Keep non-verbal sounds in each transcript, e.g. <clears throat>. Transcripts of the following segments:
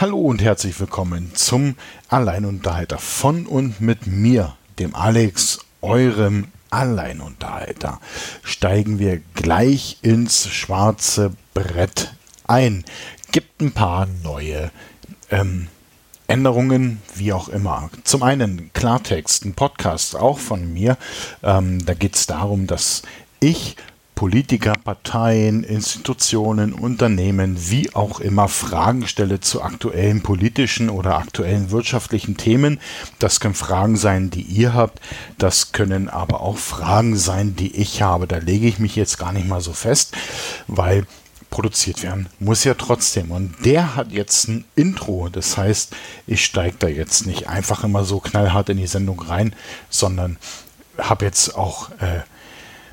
Hallo und herzlich willkommen zum Alleinunterhalter von und mit mir, dem Alex, eurem Alleinunterhalter. Steigen wir gleich ins schwarze Brett ein. Gibt ein paar neue ähm, Änderungen, wie auch immer. Zum einen Klartext, ein Podcast auch von mir. Ähm, da geht es darum, dass ich Politiker, Parteien, Institutionen, Unternehmen, wie auch immer Fragen stelle zu aktuellen politischen oder aktuellen wirtschaftlichen Themen. Das können Fragen sein, die ihr habt. Das können aber auch Fragen sein, die ich habe. Da lege ich mich jetzt gar nicht mal so fest, weil produziert werden muss ja trotzdem. Und der hat jetzt ein Intro. Das heißt, ich steige da jetzt nicht einfach immer so knallhart in die Sendung rein, sondern habe jetzt auch äh,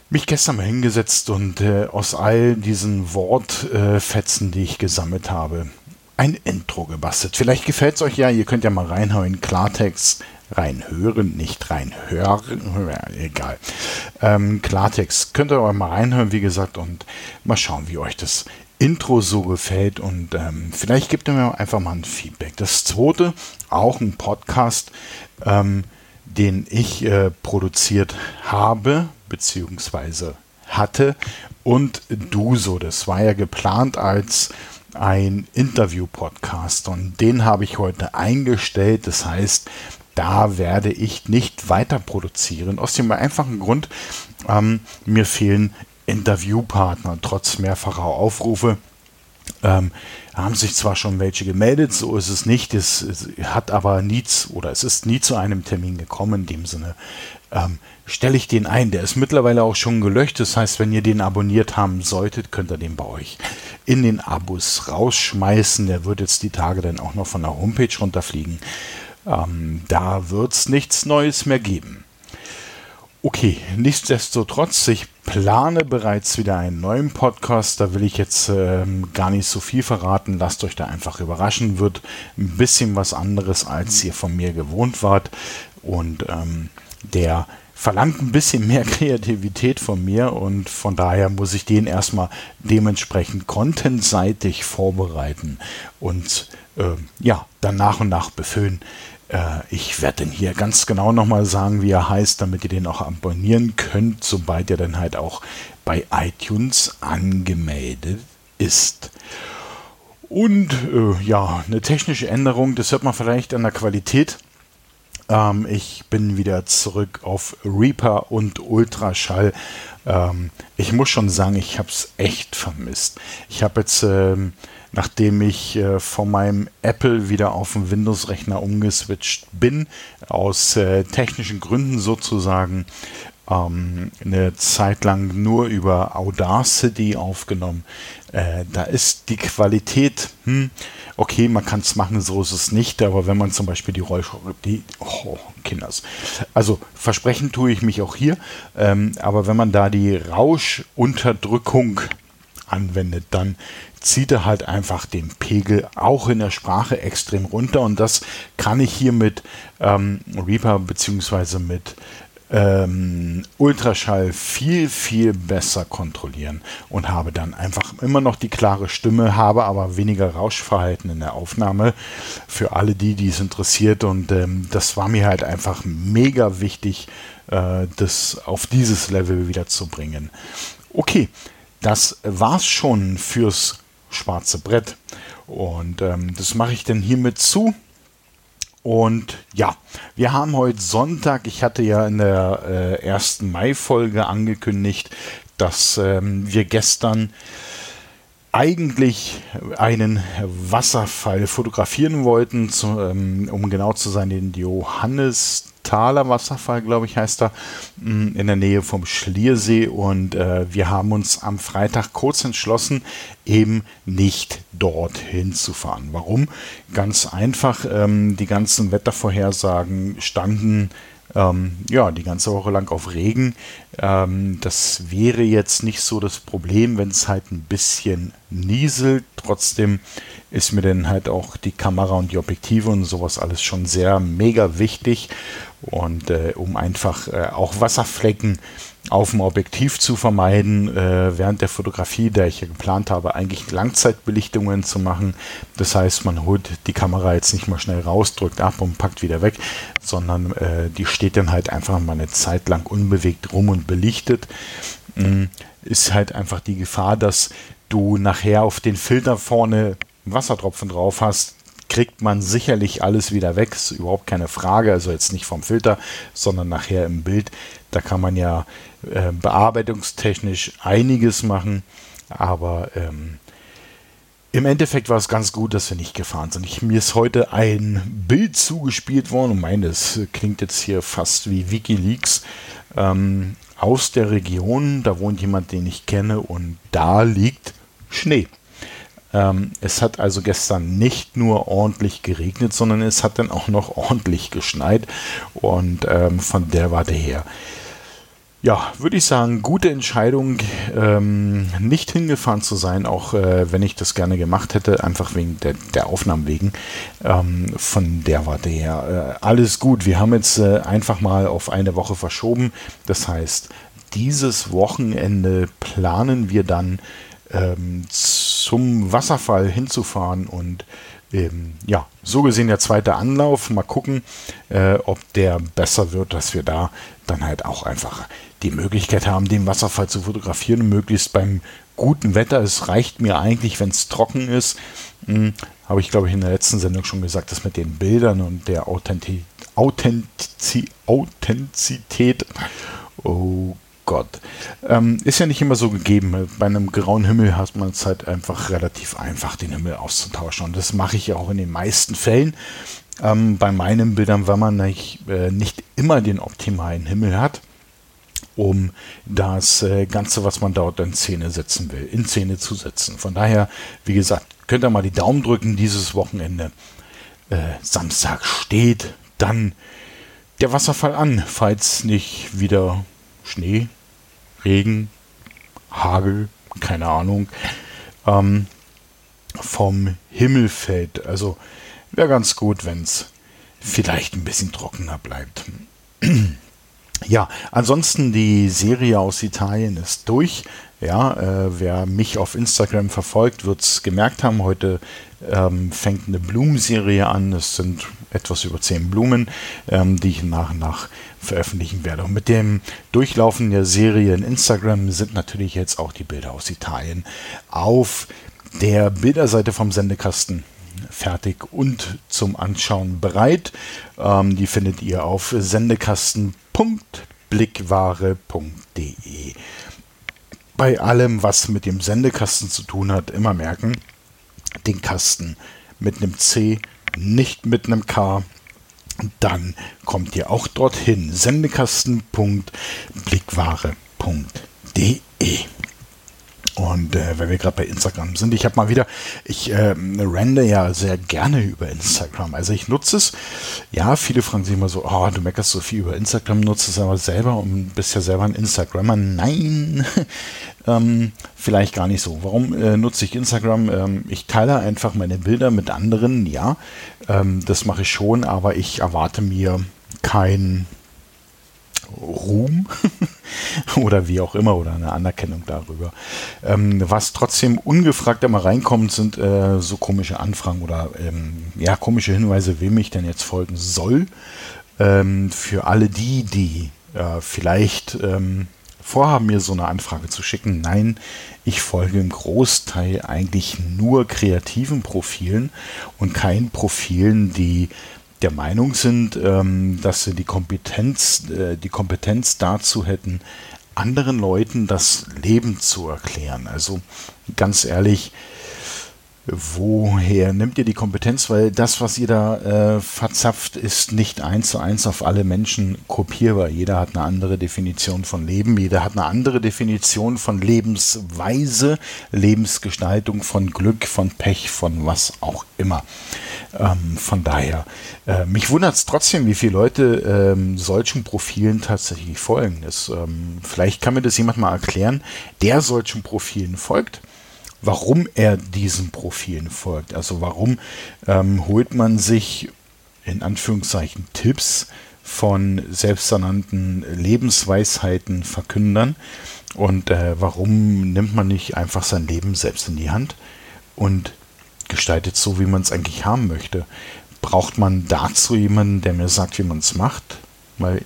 mich gestern mal hingesetzt und äh, aus all diesen Wortfetzen, äh, die ich gesammelt habe, ein Intro gebastelt. Vielleicht gefällt es euch ja, ihr könnt ja mal reinhauen, Klartext reinhören, nicht reinhören, egal. Ähm, Klartext könnt ihr auch mal reinhören, wie gesagt, und mal schauen, wie euch das Intro so gefällt und ähm, vielleicht gebt ihr mir einfach mal ein Feedback. Das zweite, auch ein Podcast, ähm, den ich äh, produziert habe, beziehungsweise hatte. Und Duso, das war ja geplant als ein Interview-Podcast und den habe ich heute eingestellt. Das heißt, da werde ich nicht weiter produzieren. Aus dem einfachen Grund, ähm, mir fehlen Interviewpartner, trotz mehrfacher Aufrufe. Ähm, haben sich zwar schon welche gemeldet, so ist es nicht. Es, es, hat aber nie oder es ist nie zu einem Termin gekommen. In dem Sinne ähm, stelle ich den ein. Der ist mittlerweile auch schon gelöscht. Das heißt, wenn ihr den abonniert haben solltet, könnt ihr den bei euch in den Abos rausschmeißen. Der wird jetzt die Tage dann auch noch von der Homepage runterfliegen. Ähm, da wird es nichts Neues mehr geben. Okay, nichtsdestotrotz, ich plane bereits wieder einen neuen Podcast. Da will ich jetzt ähm, gar nicht so viel verraten. Lasst euch da einfach überraschen. Wird ein bisschen was anderes, als ihr von mir gewohnt wart. Und ähm, der verlangt ein bisschen mehr <laughs> Kreativität von mir und von daher muss ich den erstmal dementsprechend contentseitig vorbereiten und äh, ja, dann nach und nach befüllen. Äh, ich werde den hier ganz genau nochmal sagen, wie er heißt, damit ihr den auch abonnieren könnt, sobald er dann halt auch bei iTunes angemeldet ist. Und äh, ja, eine technische Änderung, das hört man vielleicht an der Qualität. Ähm, ich bin wieder zurück auf Reaper und Ultraschall. Ähm, ich muss schon sagen, ich habe es echt vermisst. Ich habe jetzt ähm, nachdem ich äh, von meinem Apple wieder auf den Windows-Rechner umgeswitcht bin, aus äh, technischen Gründen sozusagen, ähm, eine Zeit lang nur über Audacity aufgenommen. Äh, da ist die Qualität, hm, okay, man kann es machen, so ist es nicht, aber wenn man zum Beispiel die Räusch, die, oh, Kinders, also versprechen tue ich mich auch hier, ähm, aber wenn man da die Rauschunterdrückung anwendet, dann zieht er halt einfach den Pegel auch in der Sprache extrem runter und das kann ich hier mit ähm, Reaper bzw. mit ähm, Ultraschall viel, viel besser kontrollieren und habe dann einfach immer noch die klare Stimme, habe aber weniger Rauschverhalten in der Aufnahme für alle die, die es interessiert und ähm, das war mir halt einfach mega wichtig, äh, das auf dieses Level wieder zu bringen. Okay, das war's schon fürs schwarze Brett. Und ähm, das mache ich dann hiermit zu. Und ja, wir haben heute Sonntag. Ich hatte ja in der äh, ersten Mai-Folge angekündigt, dass ähm, wir gestern eigentlich einen Wasserfall fotografieren wollten, zu, ähm, um genau zu sein, den Johannes Thaler Wasserfall, glaube ich, heißt er, mm, in der Nähe vom Schliersee. Und äh, wir haben uns am Freitag kurz entschlossen, eben nicht dorthin zu fahren. Warum? Ganz einfach, ähm, die ganzen Wettervorhersagen standen ähm, ja, die ganze Woche lang auf Regen. Ähm, das wäre jetzt nicht so das Problem, wenn es halt ein bisschen nieselt. Trotzdem ist mir dann halt auch die Kamera und die Objektive und sowas alles schon sehr mega wichtig. Und äh, um einfach äh, auch Wasserflecken auf dem Objektiv zu vermeiden, äh, während der Fotografie, der ich ja geplant habe, eigentlich Langzeitbelichtungen zu machen. Das heißt, man holt die Kamera jetzt nicht mal schnell raus, drückt ab und packt wieder weg, sondern äh, die steht dann halt einfach mal eine Zeit lang unbewegt rum und belichtet. Mhm. Ist halt einfach die Gefahr, dass du nachher auf den Filter vorne Wassertropfen drauf hast, kriegt man sicherlich alles wieder weg, ist überhaupt keine Frage, also jetzt nicht vom Filter, sondern nachher im Bild. Da kann man ja äh, bearbeitungstechnisch einiges machen, aber ähm, im Endeffekt war es ganz gut, dass wir nicht gefahren sind. Ich, mir ist heute ein Bild zugespielt worden und meine, das klingt jetzt hier fast wie Wikileaks. Ähm, aus der Region, da wohnt jemand, den ich kenne und da liegt Schnee. Ähm, es hat also gestern nicht nur ordentlich geregnet, sondern es hat dann auch noch ordentlich geschneit. Und ähm, von der Warte her, ja, würde ich sagen, gute Entscheidung, ähm, nicht hingefahren zu sein, auch äh, wenn ich das gerne gemacht hätte, einfach wegen der, der Aufnahmen wegen. Ähm, von der Warte her, äh, alles gut. Wir haben jetzt äh, einfach mal auf eine Woche verschoben. Das heißt, dieses Wochenende planen wir dann ähm, zum Wasserfall hinzufahren und ähm, ja, so gesehen der zweite Anlauf. Mal gucken, äh, ob der besser wird, dass wir da dann halt auch einfach die Möglichkeit haben, den Wasserfall zu fotografieren, möglichst beim guten Wetter. Es reicht mir eigentlich, wenn es trocken ist. Hm, Habe ich, glaube ich, in der letzten Sendung schon gesagt, dass mit den Bildern und der Authentiz Authentiz Authentizität. Oh Gott. Ähm, ist ja nicht immer so gegeben. Bei einem grauen Himmel hat man es halt einfach relativ einfach, den Himmel auszutauschen. Und das mache ich ja auch in den meisten Fällen. Ähm, bei meinen Bildern, weil man nicht, äh, nicht immer den optimalen Himmel hat, um das äh, Ganze, was man dort in Szene setzen will, in Szene zu setzen. Von daher, wie gesagt, könnt ihr mal die Daumen drücken dieses Wochenende. Äh, Samstag steht dann der Wasserfall an, falls nicht wieder Schnee Regen, Hagel, keine Ahnung, ähm, vom Himmel fällt. Also wäre ganz gut, wenn es vielleicht ein bisschen trockener bleibt. <clears throat> ja, ansonsten die Serie aus Italien ist durch. Ja, äh, wer mich auf Instagram verfolgt, wird es gemerkt haben. Heute ähm, fängt eine Blumenserie an. Es sind etwas über zehn Blumen, ähm, die ich nach und nach veröffentlichen werde. Und mit dem Durchlaufen der Serie in Instagram sind natürlich jetzt auch die Bilder aus Italien auf der Bilderseite vom Sendekasten fertig und zum Anschauen bereit. Ähm, die findet ihr auf sendekasten.blickware.de. Bei allem, was mit dem Sendekasten zu tun hat, immer merken, den Kasten mit einem C, nicht mit einem K. Dann kommt ihr auch dorthin. Sendekasten.blickware.de und äh, weil wir gerade bei Instagram sind, ich habe mal wieder, ich äh, rende ja sehr gerne über Instagram. Also ich nutze es. Ja, viele fragen sich immer so, oh, du meckerst so viel über Instagram, nutzt es aber selber und bist ja selber ein Instagrammer. Nein, <laughs> ähm, vielleicht gar nicht so. Warum äh, nutze ich Instagram? Ähm, ich teile einfach meine Bilder mit anderen, ja. Ähm, das mache ich schon, aber ich erwarte mir kein Ruhm <laughs> oder wie auch immer oder eine Anerkennung darüber. Ähm, was trotzdem ungefragt immer reinkommt, sind äh, so komische Anfragen oder ähm, ja komische Hinweise, wem ich denn jetzt folgen soll. Ähm, für alle die, die äh, vielleicht ähm, vorhaben, mir so eine Anfrage zu schicken, nein, ich folge im Großteil eigentlich nur kreativen Profilen und keinen Profilen, die der Meinung sind, ähm, dass sie die Kompetenz, äh, die Kompetenz dazu hätten, anderen Leuten das Leben zu erklären. Also ganz ehrlich, woher nimmt ihr die Kompetenz? Weil das, was ihr da äh, verzapft, ist nicht eins zu eins auf alle Menschen kopierbar. Jeder hat eine andere Definition von Leben, jeder hat eine andere Definition von Lebensweise, Lebensgestaltung, von Glück, von Pech, von was auch immer. Ähm, von daher, äh, mich wundert es trotzdem, wie viele Leute ähm, solchen Profilen tatsächlich folgen. Das, ähm, vielleicht kann mir das jemand mal erklären, der solchen Profilen folgt warum er diesen Profilen folgt. Also warum ähm, holt man sich in Anführungszeichen Tipps von selbsternannten Lebensweisheiten Verkündern und äh, warum nimmt man nicht einfach sein Leben selbst in die Hand und gestaltet so, wie man es eigentlich haben möchte. Braucht man dazu jemanden, der mir sagt, wie man es macht? Weil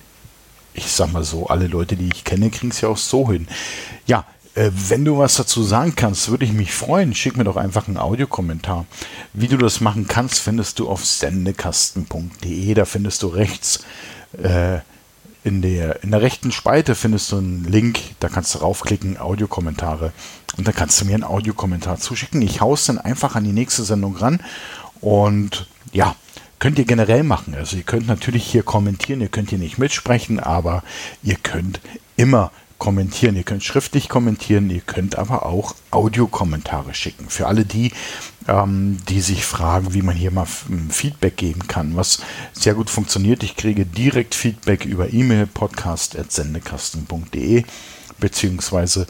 ich sag mal so, alle Leute, die ich kenne, kriegen es ja auch so hin. Ja, äh, wenn du was dazu sagen kannst, würde ich mich freuen. Schick mir doch einfach einen Audiokommentar. Wie du das machen kannst, findest du auf sendekasten.de. Da findest du rechts äh, in, der, in der rechten Spalte findest du einen Link. Da kannst du raufklicken, Audiokommentare. Und da kannst du mir einen Audiokommentar zuschicken. Ich haue es dann einfach an die nächste Sendung ran. Und ja, könnt ihr generell machen. Also ihr könnt natürlich hier kommentieren, ihr könnt hier nicht mitsprechen, aber ihr könnt immer kommentieren. Ihr könnt schriftlich kommentieren, ihr könnt aber auch Audiokommentare schicken. Für alle die, ähm, die sich fragen, wie man hier mal Feedback geben kann, was sehr gut funktioniert. Ich kriege direkt Feedback über E-Mail podcast.sendekasten.de beziehungsweise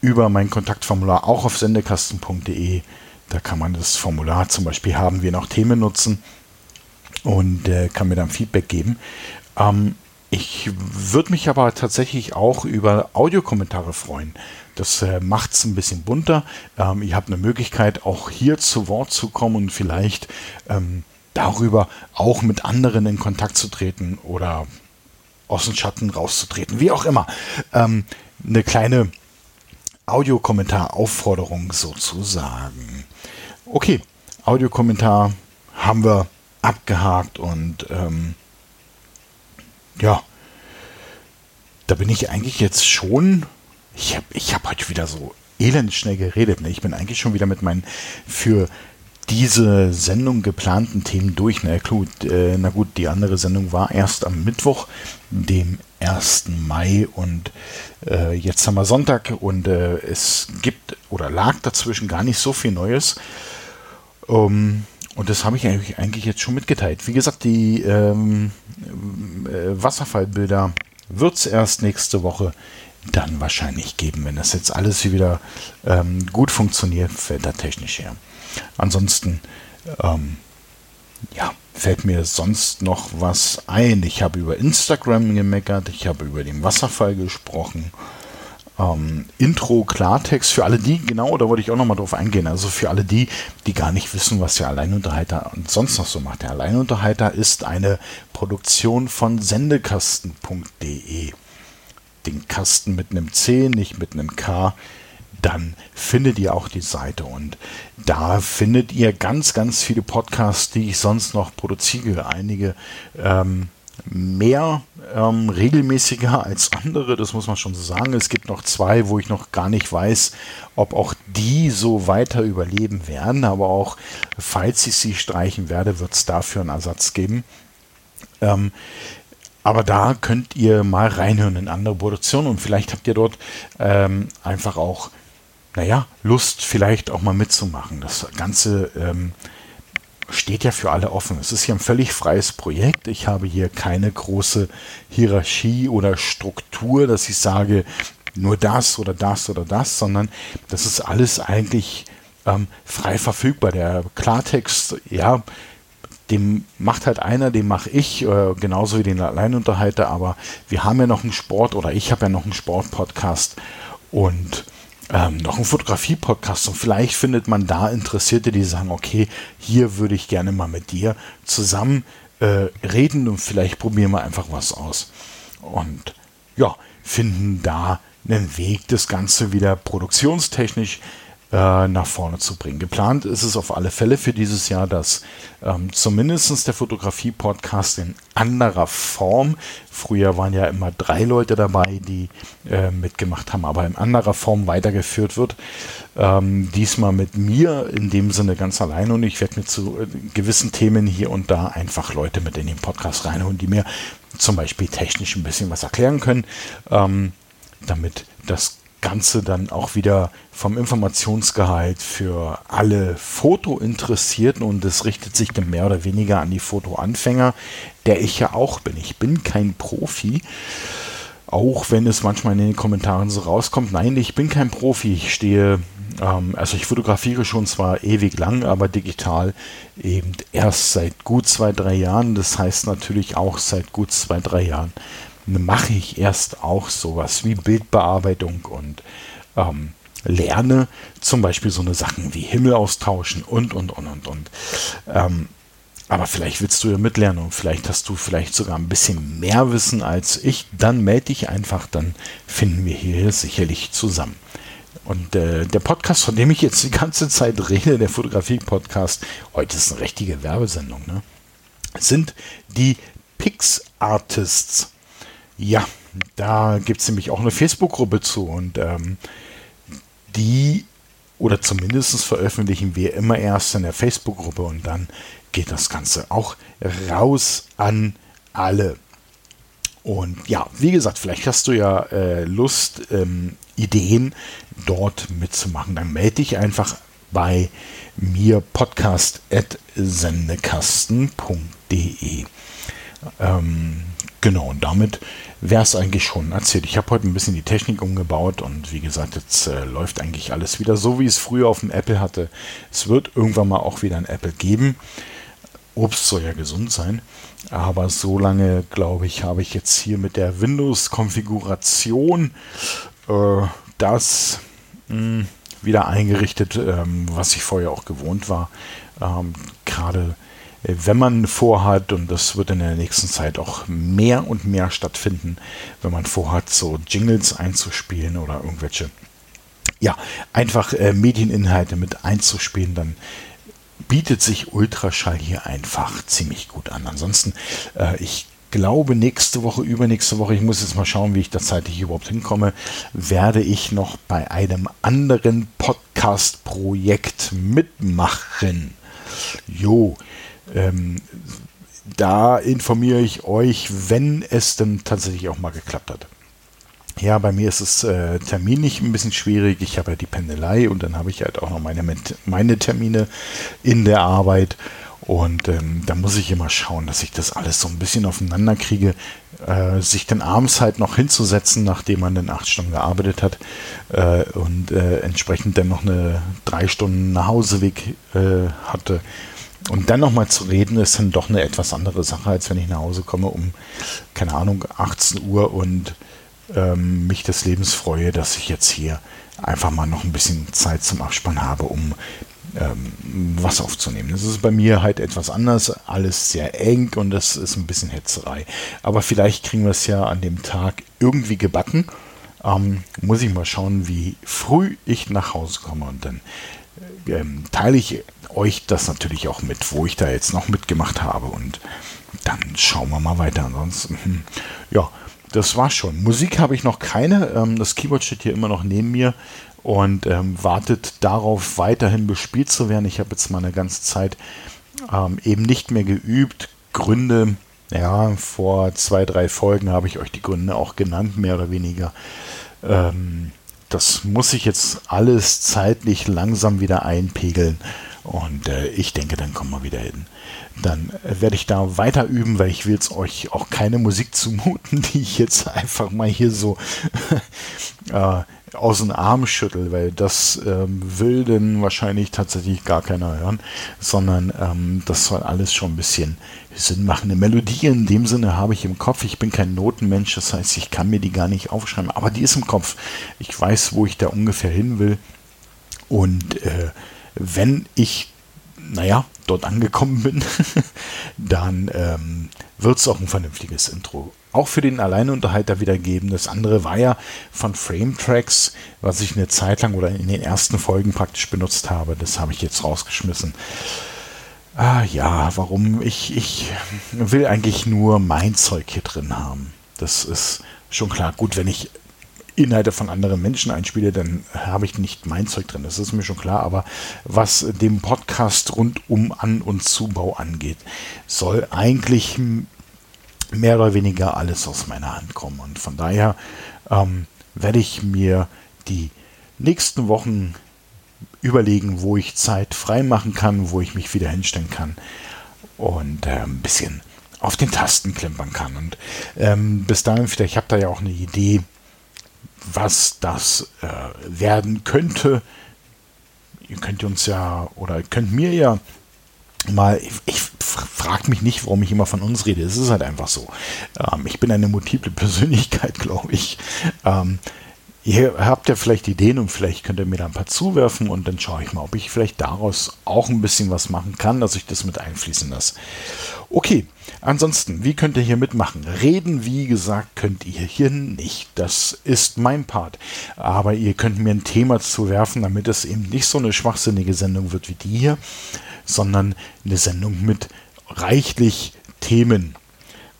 über mein Kontaktformular auch auf sendekasten.de. Da kann man das Formular zum Beispiel haben wir noch Themen nutzen und äh, kann mir dann Feedback geben. Ähm, ich würde mich aber tatsächlich auch über Audiokommentare freuen. Das äh, macht es ein bisschen bunter. Ähm, ihr habt eine Möglichkeit, auch hier zu Wort zu kommen und vielleicht ähm, darüber auch mit anderen in Kontakt zu treten oder aus dem Schatten rauszutreten, wie auch immer. Ähm, eine kleine Audiokommentar-Aufforderung sozusagen. Okay, Audiokommentar haben wir abgehakt und ähm, ja, da bin ich eigentlich jetzt schon. Ich habe ich hab heute wieder so elend schnell geredet. Ne? Ich bin eigentlich schon wieder mit meinen für diese Sendung geplanten Themen durch. Na gut, äh, na gut, die andere Sendung war erst am Mittwoch, dem 1. Mai und äh, jetzt haben wir Sonntag und äh, es gibt oder lag dazwischen gar nicht so viel Neues. Um, und das habe ich eigentlich, jetzt schon mitgeteilt. Wie gesagt, die ähm, äh, Wasserfallbilder wird es erst nächste Woche dann wahrscheinlich geben, wenn das jetzt alles wieder ähm, gut funktioniert, fällt da technisch her. Ansonsten, ähm, ja, fällt mir sonst noch was ein. Ich habe über Instagram gemeckert, ich habe über den Wasserfall gesprochen ähm, Intro Klartext für alle die, genau, da wollte ich auch nochmal drauf eingehen, also für alle die, die gar nicht wissen, was der Alleinunterhalter sonst noch so macht. Der Alleinunterhalter ist eine Produktion von sendekasten.de. Den Kasten mit einem C, nicht mit einem K dann findet ihr auch die Seite und da findet ihr ganz, ganz viele Podcasts, die ich sonst noch produziere. Einige ähm, mehr ähm, regelmäßiger als andere, das muss man schon so sagen. Es gibt noch zwei, wo ich noch gar nicht weiß, ob auch die so weiter überleben werden, aber auch falls ich sie streichen werde, wird es dafür einen Ersatz geben. Ähm, aber da könnt ihr mal reinhören in andere Produktionen und vielleicht habt ihr dort ähm, einfach auch, naja, Lust, vielleicht auch mal mitzumachen. Das Ganze ähm, steht ja für alle offen. Es ist hier ein völlig freies Projekt. Ich habe hier keine große Hierarchie oder Struktur, dass ich sage, nur das oder das oder das, sondern das ist alles eigentlich ähm, frei verfügbar. Der Klartext, ja, dem macht halt einer, den mache ich, äh, genauso wie den Alleinunterhalter, aber wir haben ja noch einen Sport oder ich habe ja noch einen Sportpodcast und ähm, noch ein Fotografie-Podcast und vielleicht findet man da Interessierte, die sagen, okay, hier würde ich gerne mal mit dir zusammen äh, reden und vielleicht probieren wir einfach was aus. Und ja, finden da einen Weg, das Ganze wieder produktionstechnisch äh, nach vorne zu bringen. Geplant ist es auf alle Fälle für dieses Jahr, dass ähm, zumindest der Fotografie-Podcast in anderer Form, früher waren ja immer drei Leute dabei, die äh, mitgemacht haben, aber in anderer Form weitergeführt wird. Ähm, diesmal mit mir in dem Sinne ganz allein und ich werde mir zu äh, gewissen Themen hier und da einfach Leute mit in den Podcast reinholen, die mir zum Beispiel technisch ein bisschen was erklären können, ähm, damit das Ganze dann auch wieder vom Informationsgehalt für alle Fotointeressierten und es richtet sich dann mehr oder weniger an die Fotoanfänger, der ich ja auch bin. Ich bin kein Profi. Auch wenn es manchmal in den Kommentaren so rauskommt, nein, ich bin kein Profi, ich stehe, ähm, also ich fotografiere schon zwar ewig lang, aber digital eben erst seit gut zwei, drei Jahren. Das heißt natürlich auch seit gut zwei, drei Jahren mache ich erst auch sowas wie Bildbearbeitung und ähm, lerne zum Beispiel so eine Sachen wie Himmel austauschen und, und, und, und, und. Ähm, aber vielleicht willst du ja mitlernen und vielleicht hast du vielleicht sogar ein bisschen mehr Wissen als ich. Dann melde dich einfach, dann finden wir hier sicherlich zusammen. Und äh, der Podcast, von dem ich jetzt die ganze Zeit rede, der Fotografie-Podcast, heute ist eine richtige Werbesendung, ne? sind die Pix Artists. Ja, da gibt es nämlich auch eine Facebook-Gruppe zu und ähm, die oder zumindest veröffentlichen wir immer erst in der Facebook-Gruppe und dann geht das Ganze auch raus an alle. Und ja, wie gesagt, vielleicht hast du ja äh, Lust, ähm, Ideen dort mitzumachen. Dann melde dich einfach bei mir podcast.sendekasten.de. Ähm, genau, und damit wäre es eigentlich schon erzählt. Ich habe heute ein bisschen die Technik umgebaut und wie gesagt, jetzt äh, läuft eigentlich alles wieder so, wie es früher auf dem Apple hatte. Es wird irgendwann mal auch wieder ein Apple geben. Obst soll ja gesund sein. Aber so lange, glaube ich, habe ich jetzt hier mit der Windows-Konfiguration äh, das mh, hm, wieder eingerichtet, ähm, was ich vorher auch gewohnt war. Ähm, Gerade wenn man vorhat, und das wird in der nächsten Zeit auch mehr und mehr stattfinden, wenn man vorhat, so Jingles einzuspielen oder irgendwelche, ja, einfach äh, Medieninhalte mit einzuspielen, dann bietet sich Ultraschall hier einfach ziemlich gut an. Ansonsten, äh, ich glaube, nächste Woche, übernächste Woche, ich muss jetzt mal schauen, wie ich da zeitlich überhaupt hinkomme, werde ich noch bei einem anderen Podcast-Projekt mitmachen. Jo, ähm, da informiere ich euch, wenn es denn tatsächlich auch mal geklappt hat. Ja, bei mir ist es äh, terminlich ein bisschen schwierig. Ich habe ja die Pendelei und dann habe ich halt auch noch meine, meine Termine in der Arbeit. Und ähm, da muss ich immer schauen, dass ich das alles so ein bisschen aufeinander kriege, äh, sich dann abends halt noch hinzusetzen, nachdem man dann acht Stunden gearbeitet hat äh, und äh, entsprechend dann noch eine drei Stunden Nachhauseweg äh, hatte. Und dann nochmal zu reden, ist dann doch eine etwas andere Sache, als wenn ich nach Hause komme um, keine Ahnung, 18 Uhr und ähm, mich des Lebens freue, dass ich jetzt hier einfach mal noch ein bisschen Zeit zum Abspann habe, um ähm, was aufzunehmen. Das ist bei mir halt etwas anders, alles sehr eng und das ist ein bisschen Hetzerei. Aber vielleicht kriegen wir es ja an dem Tag irgendwie gebacken. Ähm, muss ich mal schauen, wie früh ich nach Hause komme und dann ähm, teile ich euch das natürlich auch mit, wo ich da jetzt noch mitgemacht habe und dann schauen wir mal weiter. Ansonsten, hm, ja, das war schon. Musik habe ich noch keine. Ähm, das Keyboard steht hier immer noch neben mir und ähm, wartet darauf, weiterhin bespielt zu werden. Ich habe jetzt mal eine ganze Zeit ähm, eben nicht mehr geübt. Gründe, ja, vor zwei, drei Folgen habe ich euch die Gründe auch genannt, mehr oder weniger. Ähm, das muss ich jetzt alles zeitlich langsam wieder einpegeln. Und äh, ich denke, dann kommen wir wieder hin. Dann äh, werde ich da weiter üben, weil ich will es euch auch keine Musik zumuten, <laughs> die ich jetzt einfach mal hier so <laughs> äh, aus den Arm schüttel, weil das ähm, will denn wahrscheinlich tatsächlich gar keiner hören, sondern ähm, das soll alles schon ein bisschen Sinn machen. Eine Melodie in dem Sinne habe ich im Kopf. Ich bin kein Notenmensch, das heißt, ich kann mir die gar nicht aufschreiben, aber die ist im Kopf. Ich weiß, wo ich da ungefähr hin will. Und äh, wenn ich, naja, dort angekommen bin, <laughs> dann ähm, wird es auch ein vernünftiges Intro auch für den Alleinunterhalter wieder geben. Das andere war ja von Frame Tracks, was ich eine Zeit lang oder in den ersten Folgen praktisch benutzt habe. Das habe ich jetzt rausgeschmissen. Ah ja, warum? Ich, ich will eigentlich nur mein Zeug hier drin haben. Das ist schon klar. Gut, wenn ich Inhalte von anderen Menschen einspiele, dann habe ich nicht mein Zeug drin. Das ist mir schon klar. Aber was dem Podcast rund um An- und Zubau angeht, soll eigentlich mehr oder weniger alles aus meiner Hand kommen. Und von daher ähm, werde ich mir die nächsten Wochen überlegen, wo ich Zeit frei machen kann, wo ich mich wieder hinstellen kann und äh, ein bisschen auf den Tasten klimpern kann. Und ähm, bis dahin, vielleicht habt ihr ja auch eine Idee, was das äh, werden könnte. Ihr könnt uns ja oder könnt mir ja mal, ich, ich frage mich nicht, warum ich immer von uns rede. Es ist halt einfach so. Ähm, ich bin eine multiple <laughs> Persönlichkeit, glaube ich. Ähm, Ihr habt ja vielleicht Ideen und vielleicht könnt ihr mir da ein paar zuwerfen und dann schaue ich mal, ob ich vielleicht daraus auch ein bisschen was machen kann, dass ich das mit einfließen lasse. Okay, ansonsten, wie könnt ihr hier mitmachen? Reden, wie gesagt, könnt ihr hier nicht. Das ist mein Part. Aber ihr könnt mir ein Thema zuwerfen, damit es eben nicht so eine schwachsinnige Sendung wird wie die hier, sondern eine Sendung mit reichlich Themen.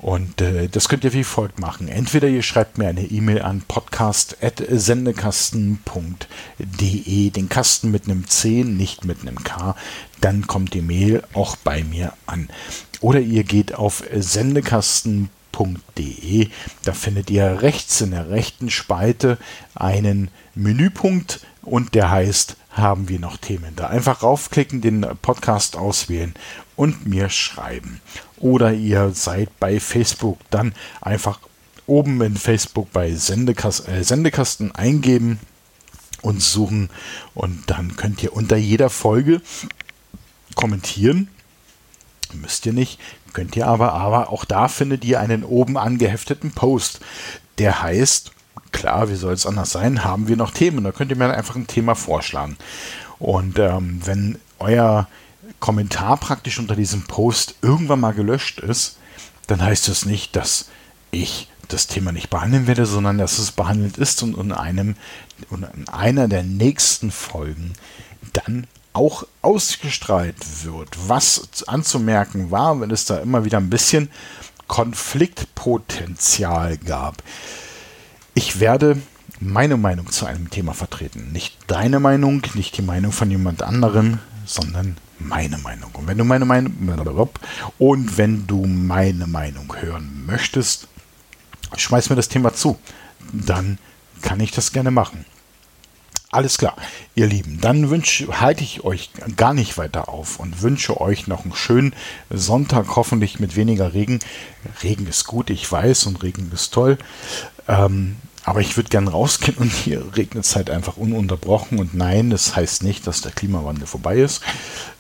Und äh, das könnt ihr wie folgt machen. Entweder ihr schreibt mir eine E-Mail an podcast.sendekasten.de, den Kasten mit einem C, nicht mit einem K, dann kommt die Mail auch bei mir an. Oder ihr geht auf sendekasten.de, da findet ihr rechts in der rechten Spalte einen Menüpunkt und der heißt haben wir noch Themen. Da einfach raufklicken, den Podcast auswählen und mir schreiben. Oder ihr seid bei Facebook, dann einfach oben in Facebook bei Sendekas äh, Sendekasten eingeben und suchen und dann könnt ihr unter jeder Folge kommentieren. Müsst ihr nicht, könnt ihr aber, aber auch da findet ihr einen oben angehefteten Post, der heißt klar, wie soll es anders sein, haben wir noch Themen. Da könnt ihr mir einfach ein Thema vorschlagen. Und ähm, wenn euer Kommentar praktisch unter diesem Post irgendwann mal gelöscht ist, dann heißt das nicht, dass ich das Thema nicht behandeln werde, sondern dass es behandelt ist und in einem und in einer der nächsten Folgen dann auch ausgestrahlt wird. Was anzumerken war, wenn es da immer wieder ein bisschen Konfliktpotenzial gab. Ich werde meine Meinung zu einem Thema vertreten. Nicht deine Meinung, nicht die Meinung von jemand anderem, sondern meine Meinung. Und wenn du meine Meinung und wenn du meine Meinung hören möchtest, schmeiß mir das Thema zu. Dann kann ich das gerne machen. Alles klar, ihr Lieben. Dann wünsche, halte ich euch gar nicht weiter auf und wünsche euch noch einen schönen Sonntag, hoffentlich mit weniger Regen. Regen ist gut, ich weiß, und Regen ist toll. Ähm, aber ich würde gerne rausgehen und hier regnet es halt einfach ununterbrochen. Und nein, das heißt nicht, dass der Klimawandel vorbei ist.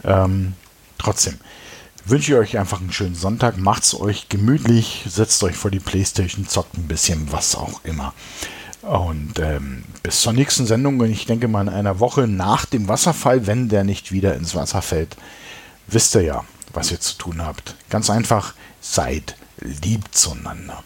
Ähm, trotzdem wünsche ich euch einfach einen schönen Sonntag. Macht es euch gemütlich, setzt euch vor die Playstation, zockt ein bisschen, was auch immer. Und ähm, bis zur nächsten Sendung, ich denke mal in einer Woche nach dem Wasserfall, wenn der nicht wieder ins Wasser fällt, wisst ihr ja, was ihr zu tun habt. Ganz einfach, seid lieb zueinander.